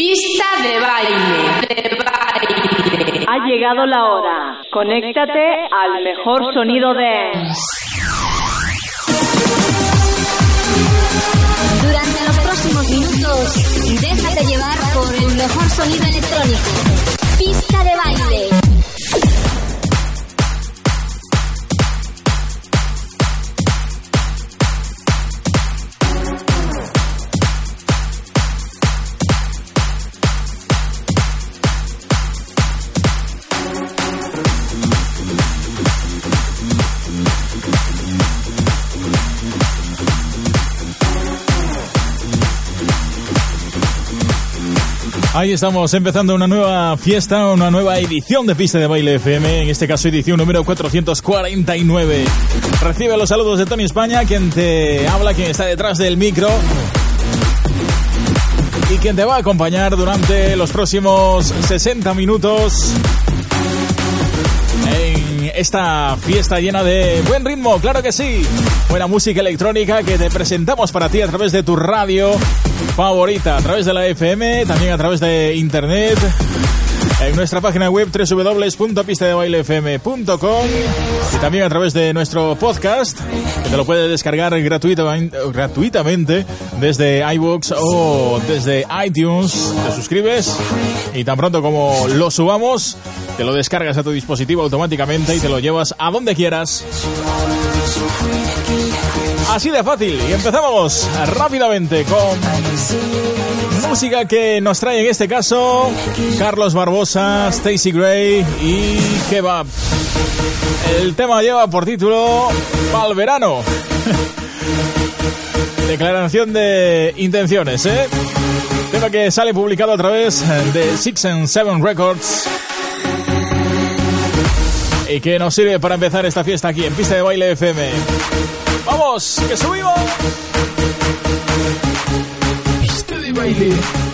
Pista de baile, de baile. Ha llegado la hora. Conéctate al mejor sonido de... Durante los próximos minutos, déjate llevar por el mejor sonido electrónico. Pista de baile. Ahí estamos empezando una nueva fiesta, una nueva edición de Pista de Baile FM, en este caso edición número 449. Recibe los saludos de Tony España, quien te habla, quien está detrás del micro y quien te va a acompañar durante los próximos 60 minutos esta fiesta llena de buen ritmo, claro que sí. Buena música electrónica que te presentamos para ti a través de tu radio favorita, a través de la FM, también a través de internet. En nuestra página web www.pistadebailefm.com y también a través de nuestro podcast, que te lo puedes descargar gratuitamente, desde iBooks o desde iTunes. Te suscribes y tan pronto como lo subamos, te lo descargas a tu dispositivo automáticamente y te lo llevas a donde quieras. Así de fácil. Y empezamos rápidamente con música que nos trae en este caso Carlos Barbosa, Stacy Gray y Kebab. El tema lleva por título Pal verano. Declaración de intenciones, ¿eh? Tema que sale publicado a través de Six and Seven Records y que nos sirve para empezar esta fiesta aquí en Pista de Baile FM. ¡Vamos! ¡Que subimos! Pista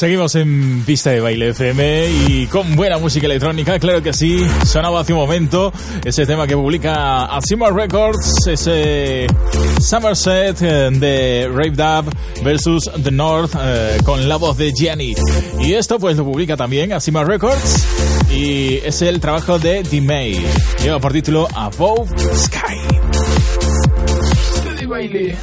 Seguimos en pista de baile FM y con buena música electrónica, claro que sí. Sonaba hace un momento ese tema que publica Asima Records, ese Somerset eh, de Rave Dub versus The North eh, con la voz de Gianni. Y esto pues lo publica también Asima Records y es el trabajo de D-May. Lleva por título Above Sky. baile.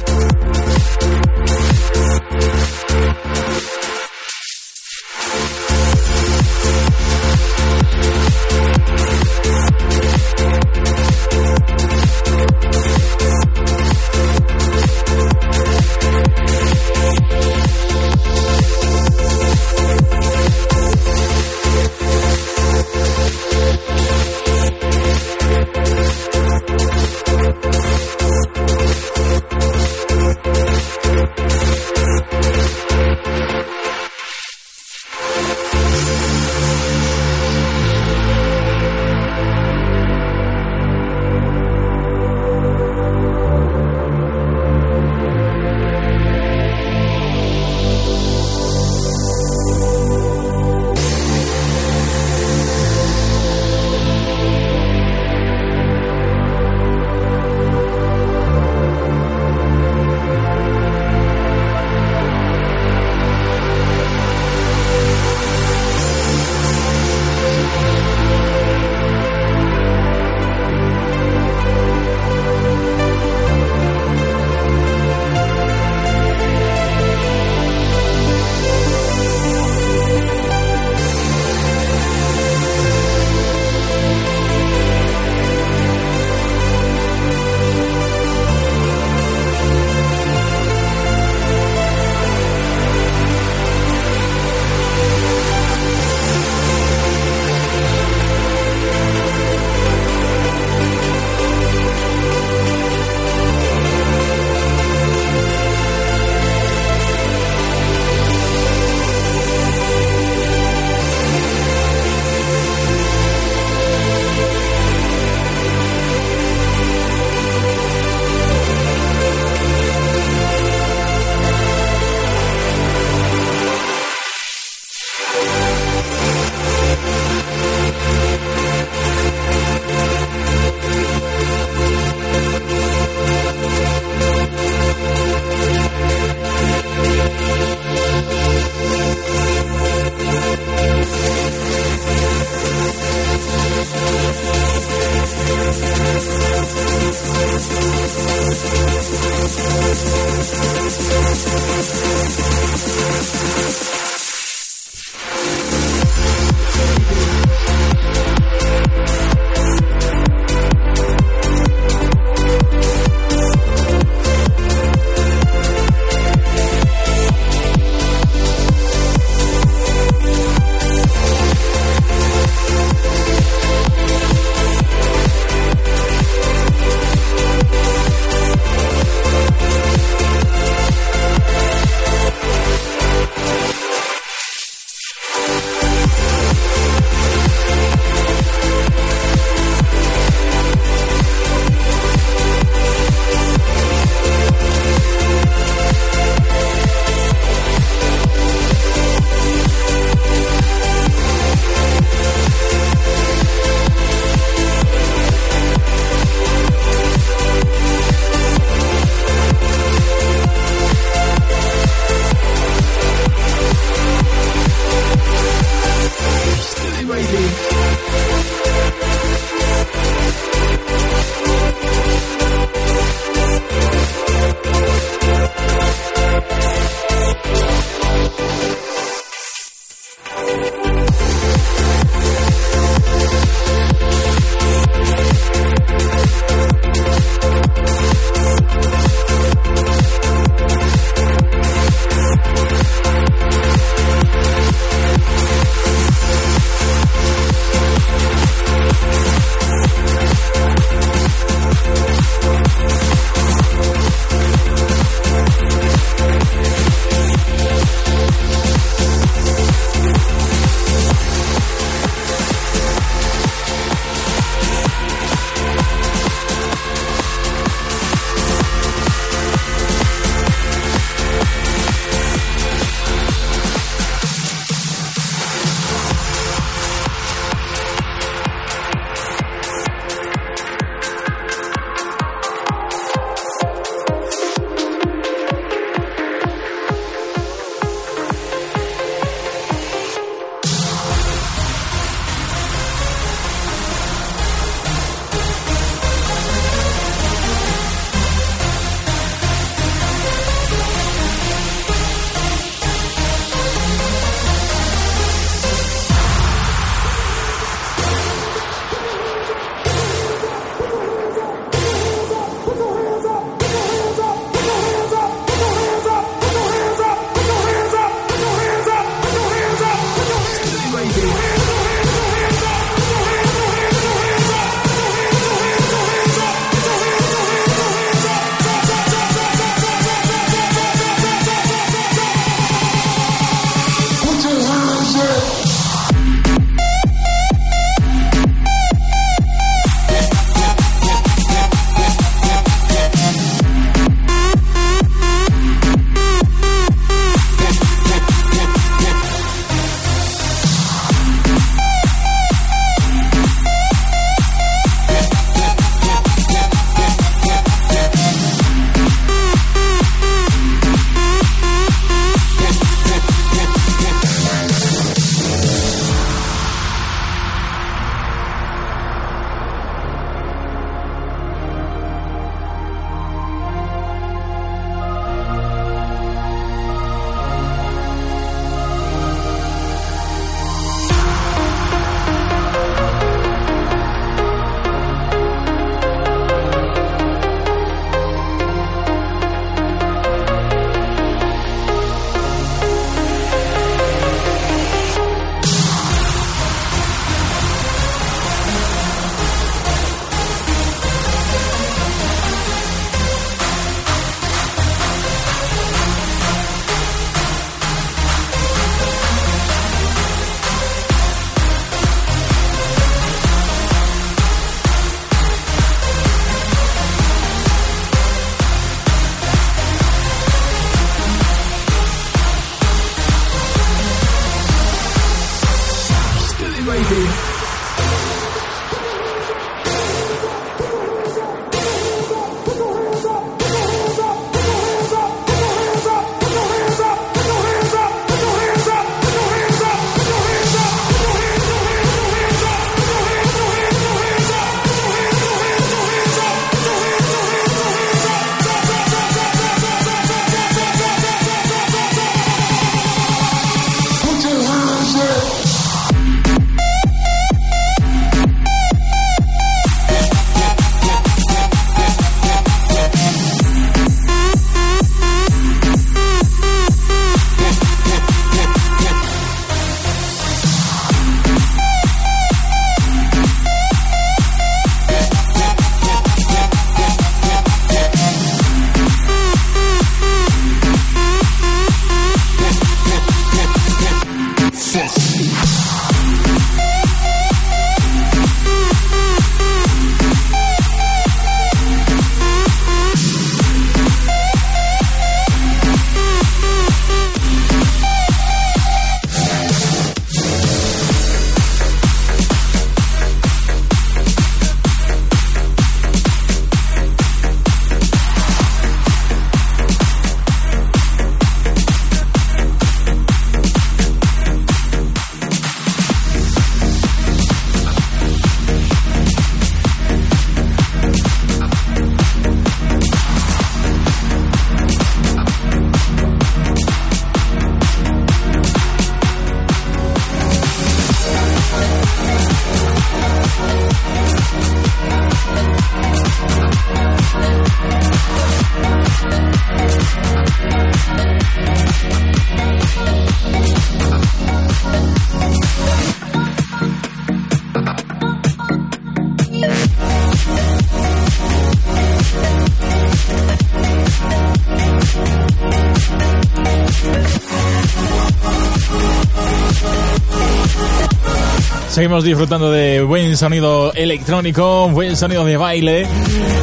Seguimos disfrutando de buen sonido electrónico, buen sonido de baile.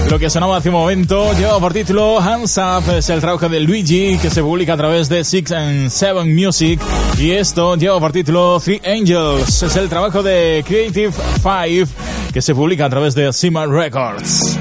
Lo que sonaba hace un momento lleva por título Hands Up, es el trabajo de Luigi que se publica a través de Six and Seven Music. Y esto lleva por título Three Angels, es el trabajo de Creative Five que se publica a través de Sima Records.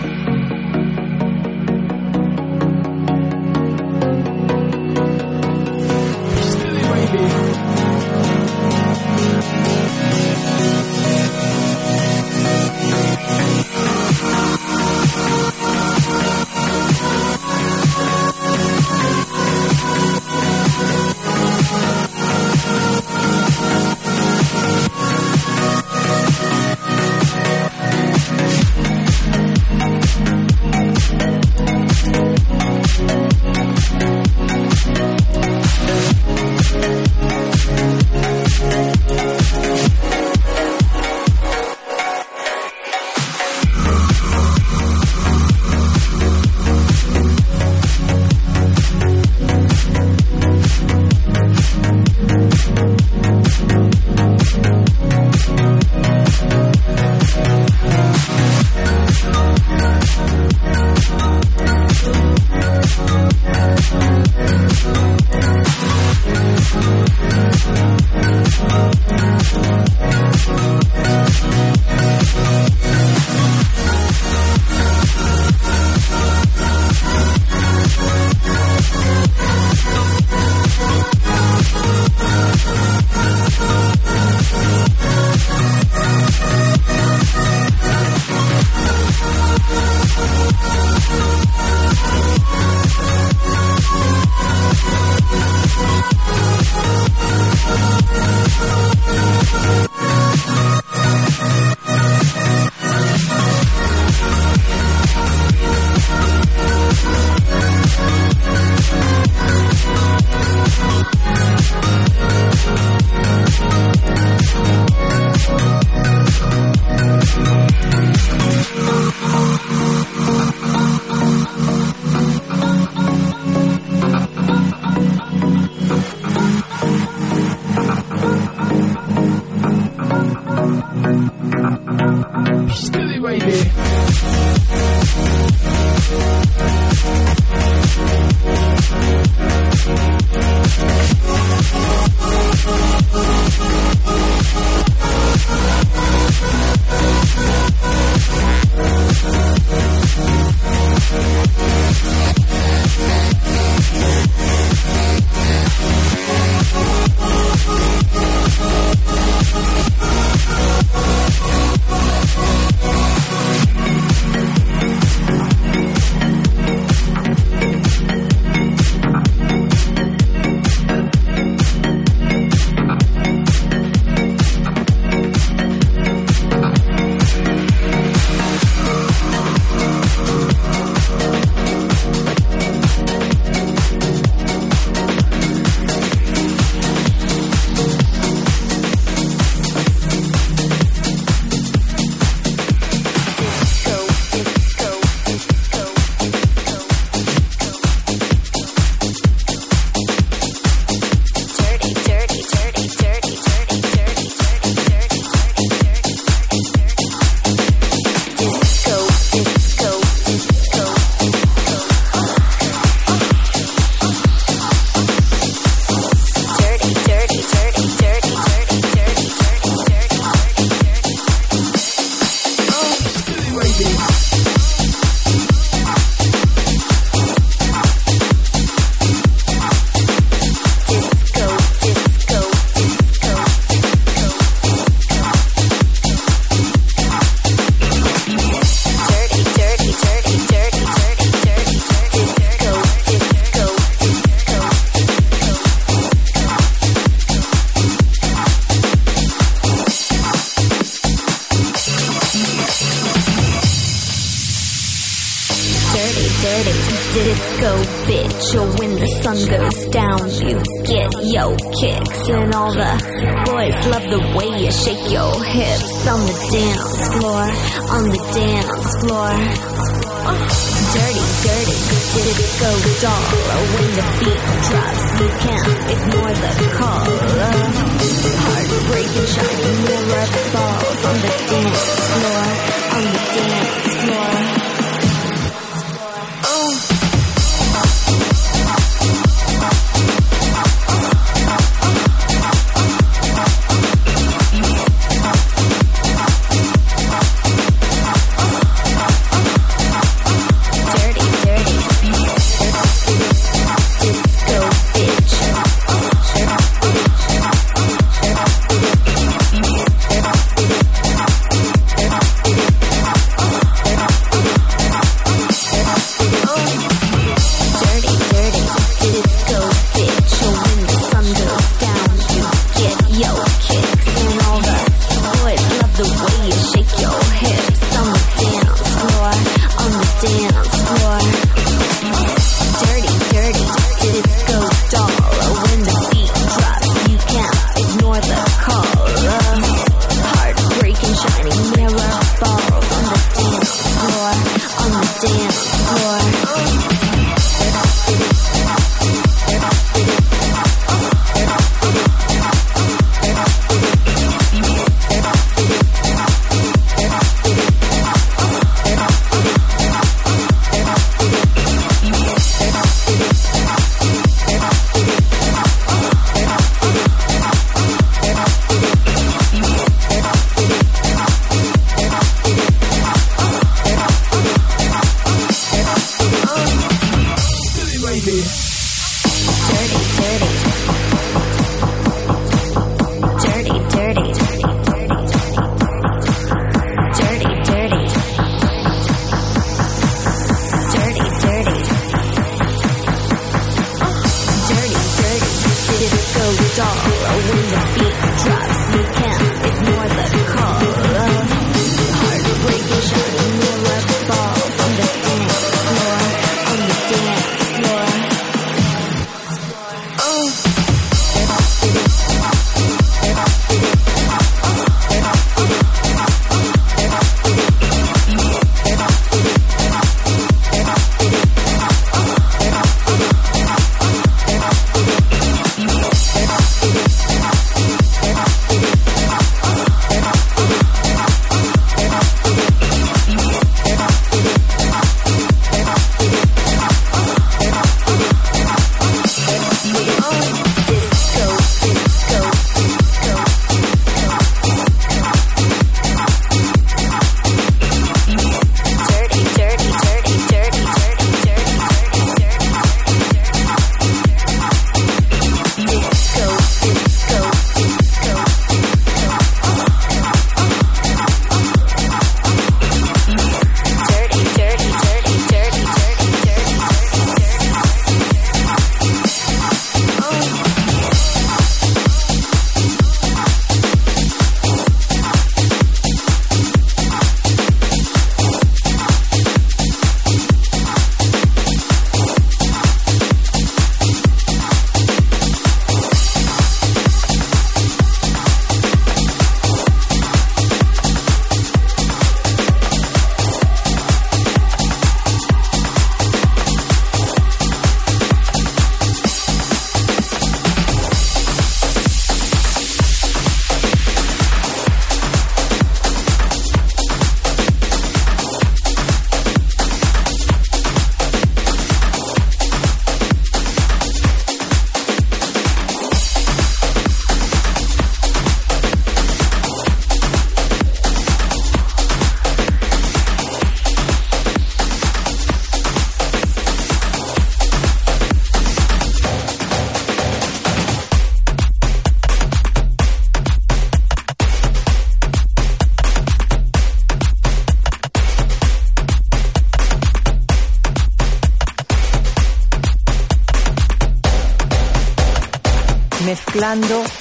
dance floor.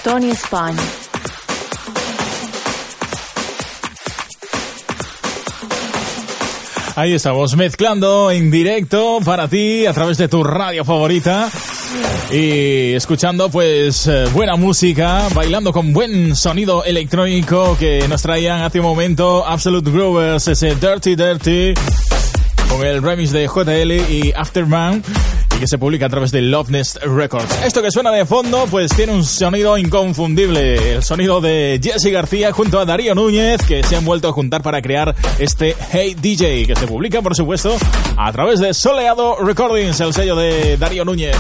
Tony España. Ahí estamos mezclando en directo para ti a través de tu radio favorita y escuchando pues eh, buena música, bailando con buen sonido electrónico que nos traían hace un momento Absolute Growers, ese Dirty Dirty con el remix de JL y Afterman y que se publica a través de Loveness Records. Esto que suena de fondo pues tiene un sonido inconfundible, el sonido de Jesse García junto a Darío Núñez que se han vuelto a juntar para crear este Hey DJ que se publica por supuesto a través de Soleado Recordings, el sello de Darío Núñez.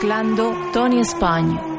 Mezclando Tony España.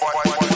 one, one, one.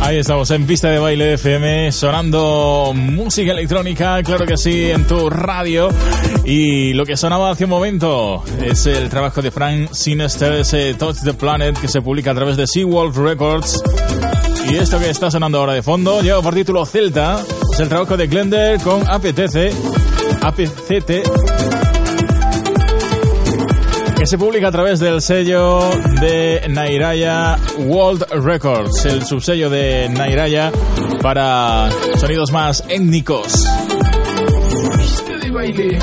Ahí estamos en pista de baile FM, sonando música electrónica, claro que sí, en tu radio. Y lo que sonaba hace un momento es el trabajo de Frank Sinister, ese Touch the Planet que se publica a través de Seawolf Records. Y esto que está sonando ahora de fondo lleva por título Celta, es el trabajo de Glender con APTC, APCT que se publica a través del sello de Nairaya World Records, el subsello de Nairaya para sonidos más étnicos. baile.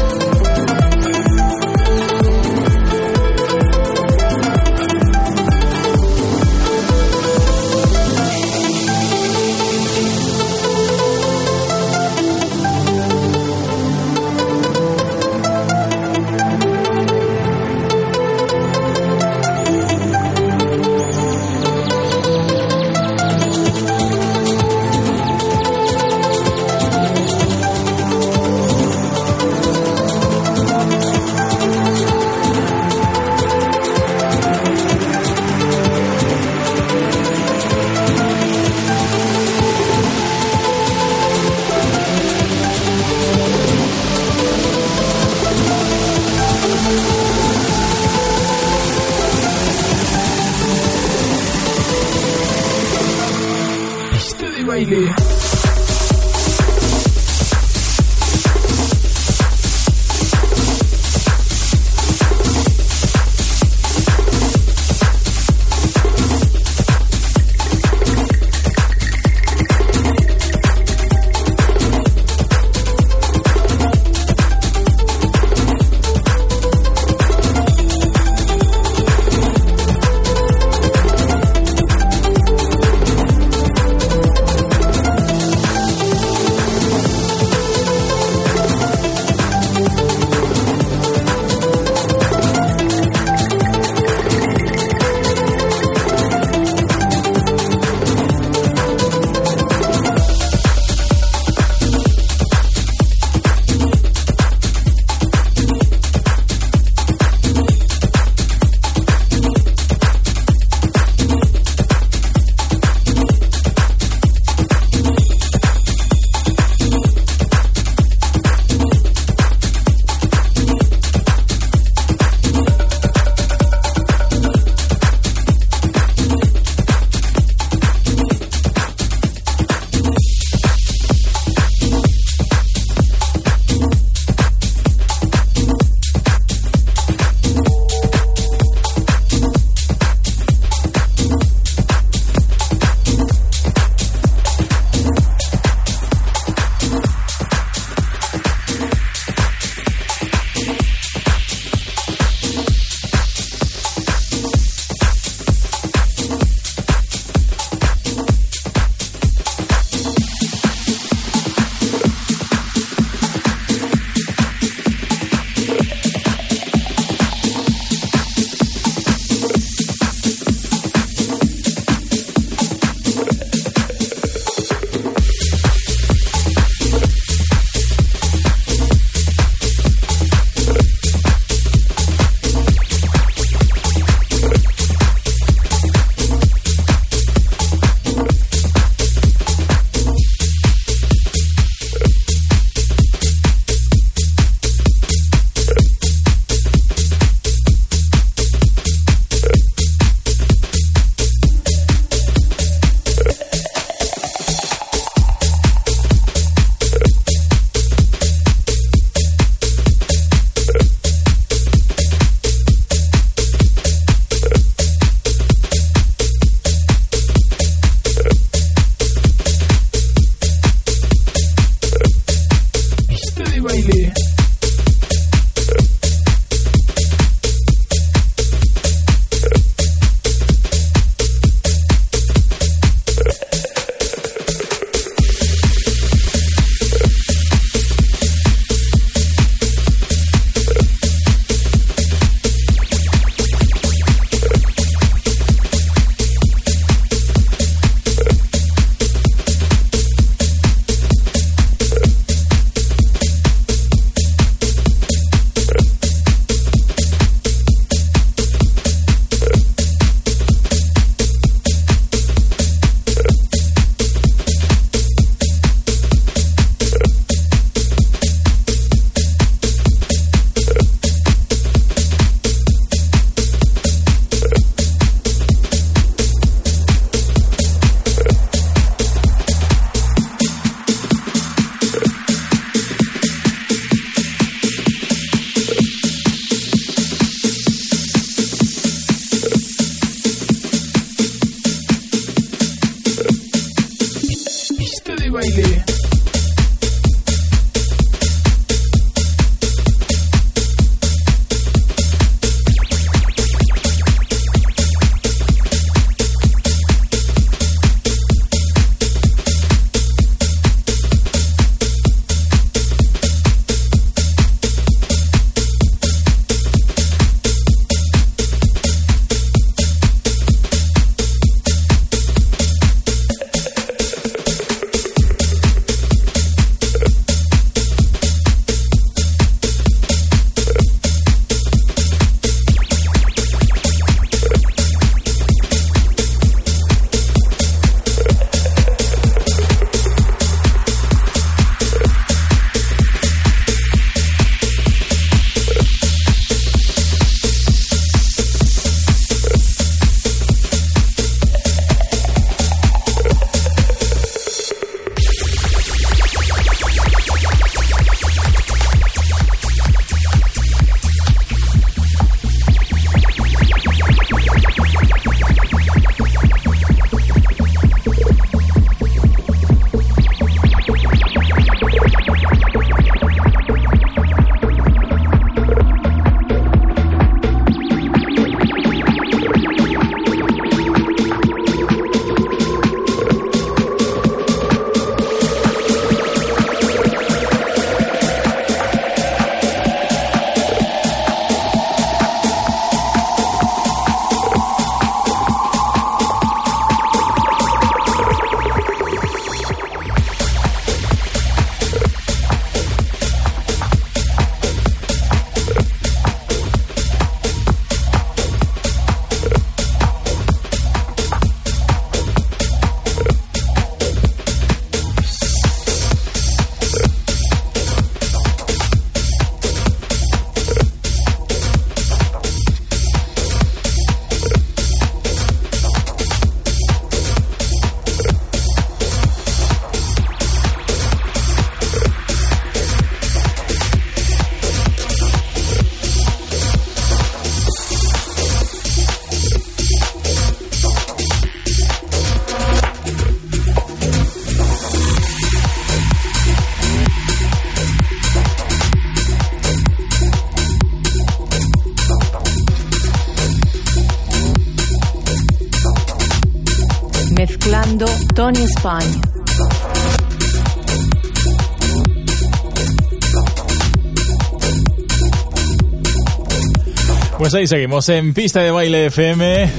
Pues ahí seguimos en Pista de Baile FM.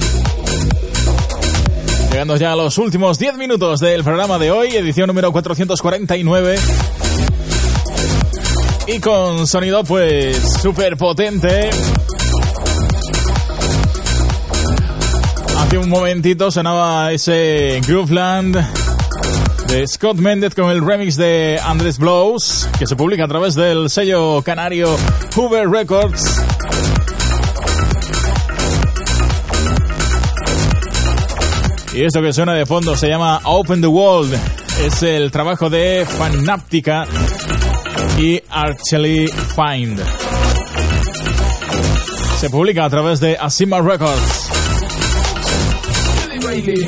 Llegando ya a los últimos 10 minutos del programa de hoy, edición número 449. Y con sonido pues súper potente. Hace un momentito sonaba ese Grooveland de Scott Mendes con el remix de Andrés Blows, que se publica a través del sello canario Hoover Records. Y esto que suena de fondo se llama Open the World. Es el trabajo de Fanaptica y Archely Find. Se publica a través de Asima Records. baby.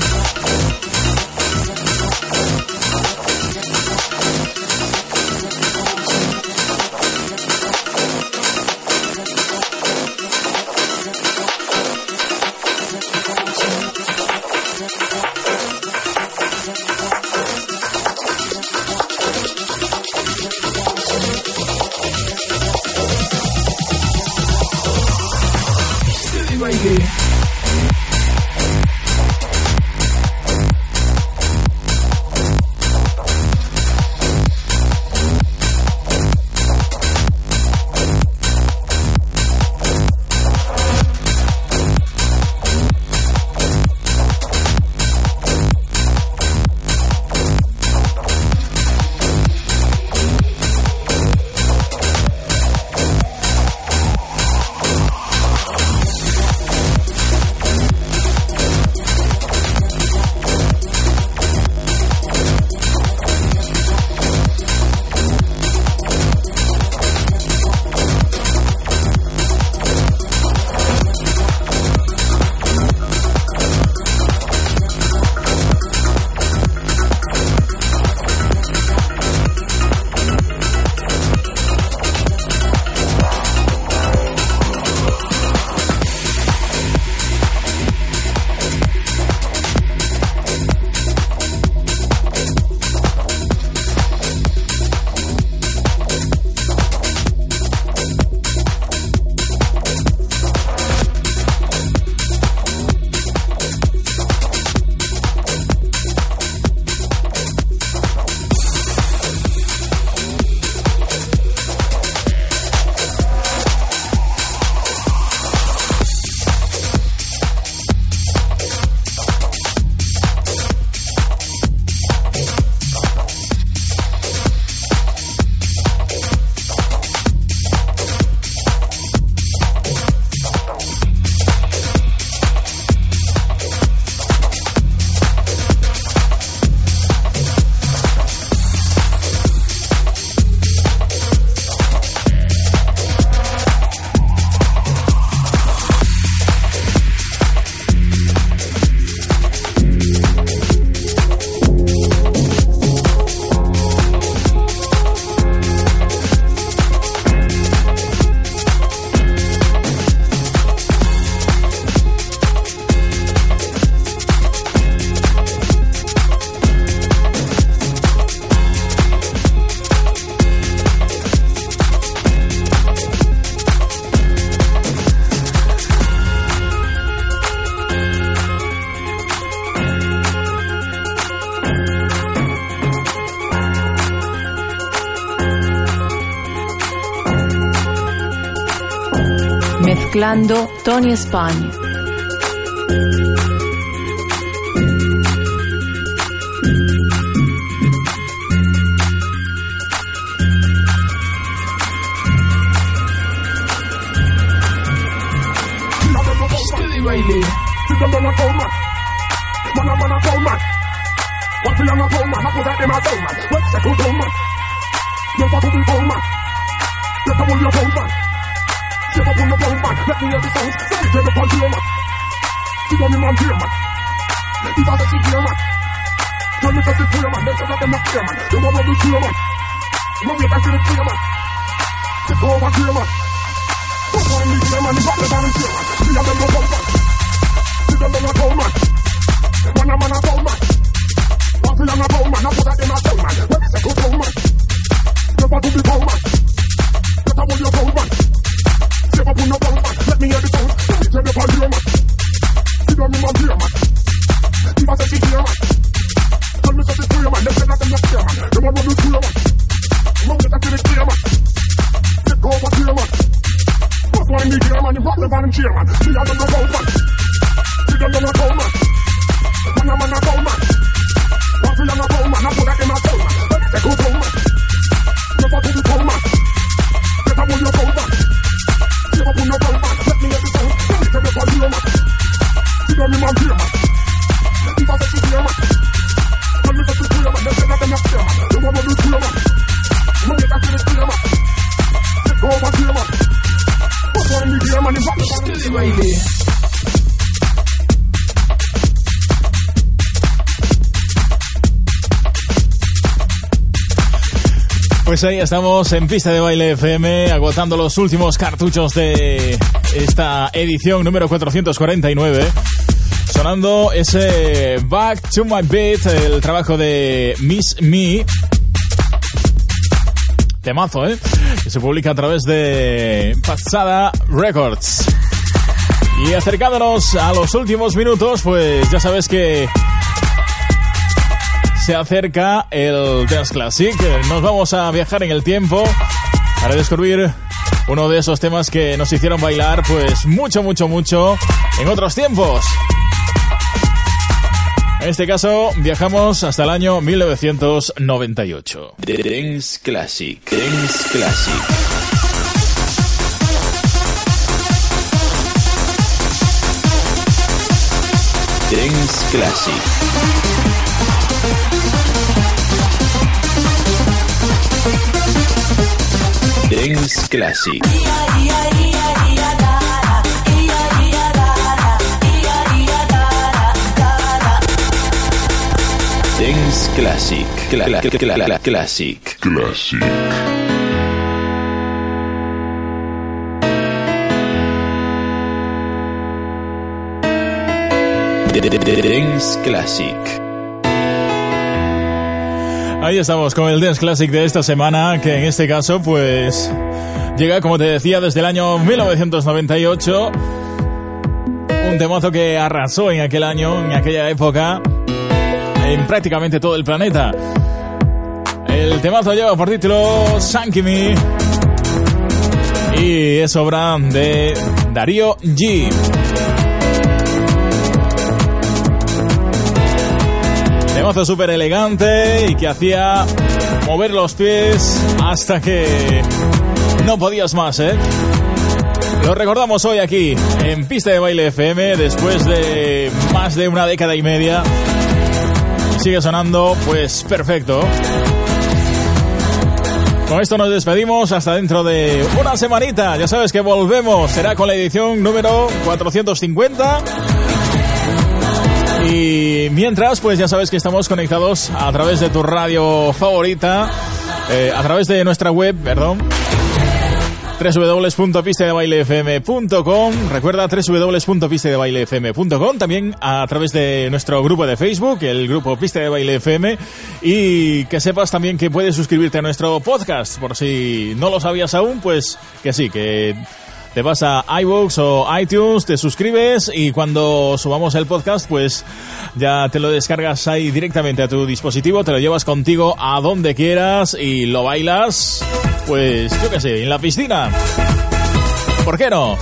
Tony España. Ground, man. Let me hear the sounds. Let me turn up on your man. See on the man here, man. If I see here, man. Tell me that it's here, man. Then tell them not here, man. You want to be here, man. No wait until it's here, man. Step over here, man. Don't want me here, man. Drop the down here, man. See them them no come, man. See them them no come, man. Man a man a come, ahí estamos en pista de baile FM, agotando los últimos cartuchos de esta edición número 449. Sonando ese Back to My Beat, el trabajo de Miss Me. Temazo, ¿eh? Que se publica a través de Pasada Records. Y acercándonos a los últimos minutos, pues ya sabes que se acerca el Dance Classic. Nos vamos a viajar en el tiempo para descubrir uno de esos temas que nos hicieron bailar, pues mucho, mucho, mucho en otros tiempos. En este caso, viajamos hasta el año 1998. Dance Classic. Dance Classic. Dance Classic. Dance Classic. Dance Classic. Cla- cla- cla- cla- Classic. Classic. Dance Classic. Ahí estamos con el Dance Classic de esta semana, que en este caso, pues, llega, como te decía, desde el año 1998. Un temazo que arrasó en aquel año, en aquella época, en prácticamente todo el planeta. El temazo lleva por título Sankimi y es obra de Darío G. Temazo súper elegante y que hacía mover los pies hasta que no podías más, ¿eh? Lo recordamos hoy aquí en Pista de Baile FM después de más de una década y media. Sigue sonando pues perfecto. Con esto nos despedimos hasta dentro de una semanita. Ya sabes que volvemos. Será con la edición número 450. Y mientras, pues ya sabes que estamos conectados a través de tu radio favorita, eh, a través de nuestra web, perdón, www.pistedebailefm.com Recuerda www.pistedebailefm.com También a través de nuestro grupo de Facebook, el grupo Piste de Baile FM. Y que sepas también que puedes suscribirte a nuestro podcast. Por si no lo sabías aún, pues que sí, que te vas a iVoox o iTunes, te suscribes y cuando subamos el podcast, pues ya te lo descargas ahí directamente a tu dispositivo, te lo llevas contigo a donde quieras y lo bailas, pues yo qué sé, en la piscina. ¿Por qué no?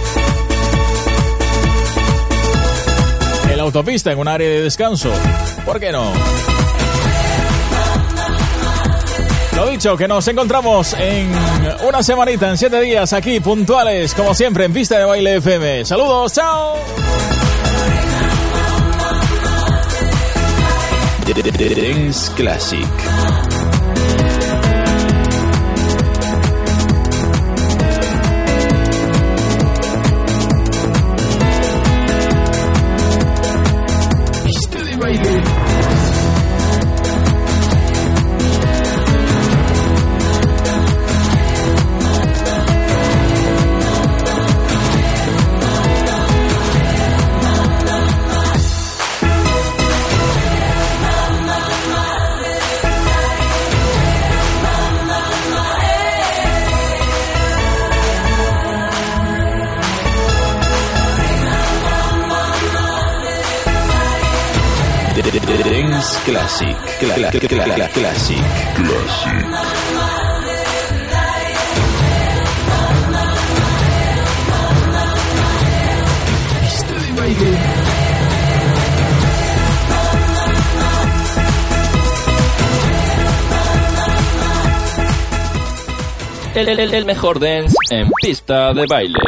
En la autopista, en un área de descanso. ¿Por qué no? Lo dicho, que nos encontramos en una semanita, en siete días, aquí puntuales, como siempre, en Pista de Baile FM. Saludos, chao. Classic. Classic. Cla- cla- cla- Classic. Classic. El, el- el mejor dance en pista de baile.